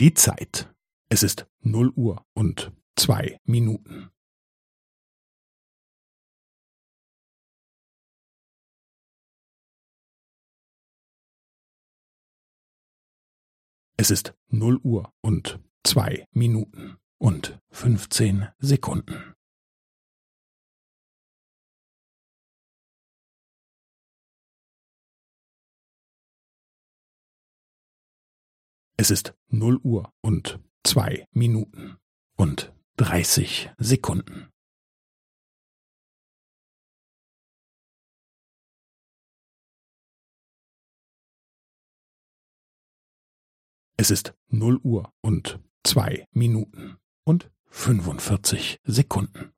Die Zeit. Es ist null Uhr und zwei Minuten. Es ist null Uhr und zwei Minuten und fünfzehn Sekunden. Es ist null Uhr und zwei Minuten und dreißig Sekunden. Es ist null Uhr und zwei Minuten und fünfundvierzig Sekunden.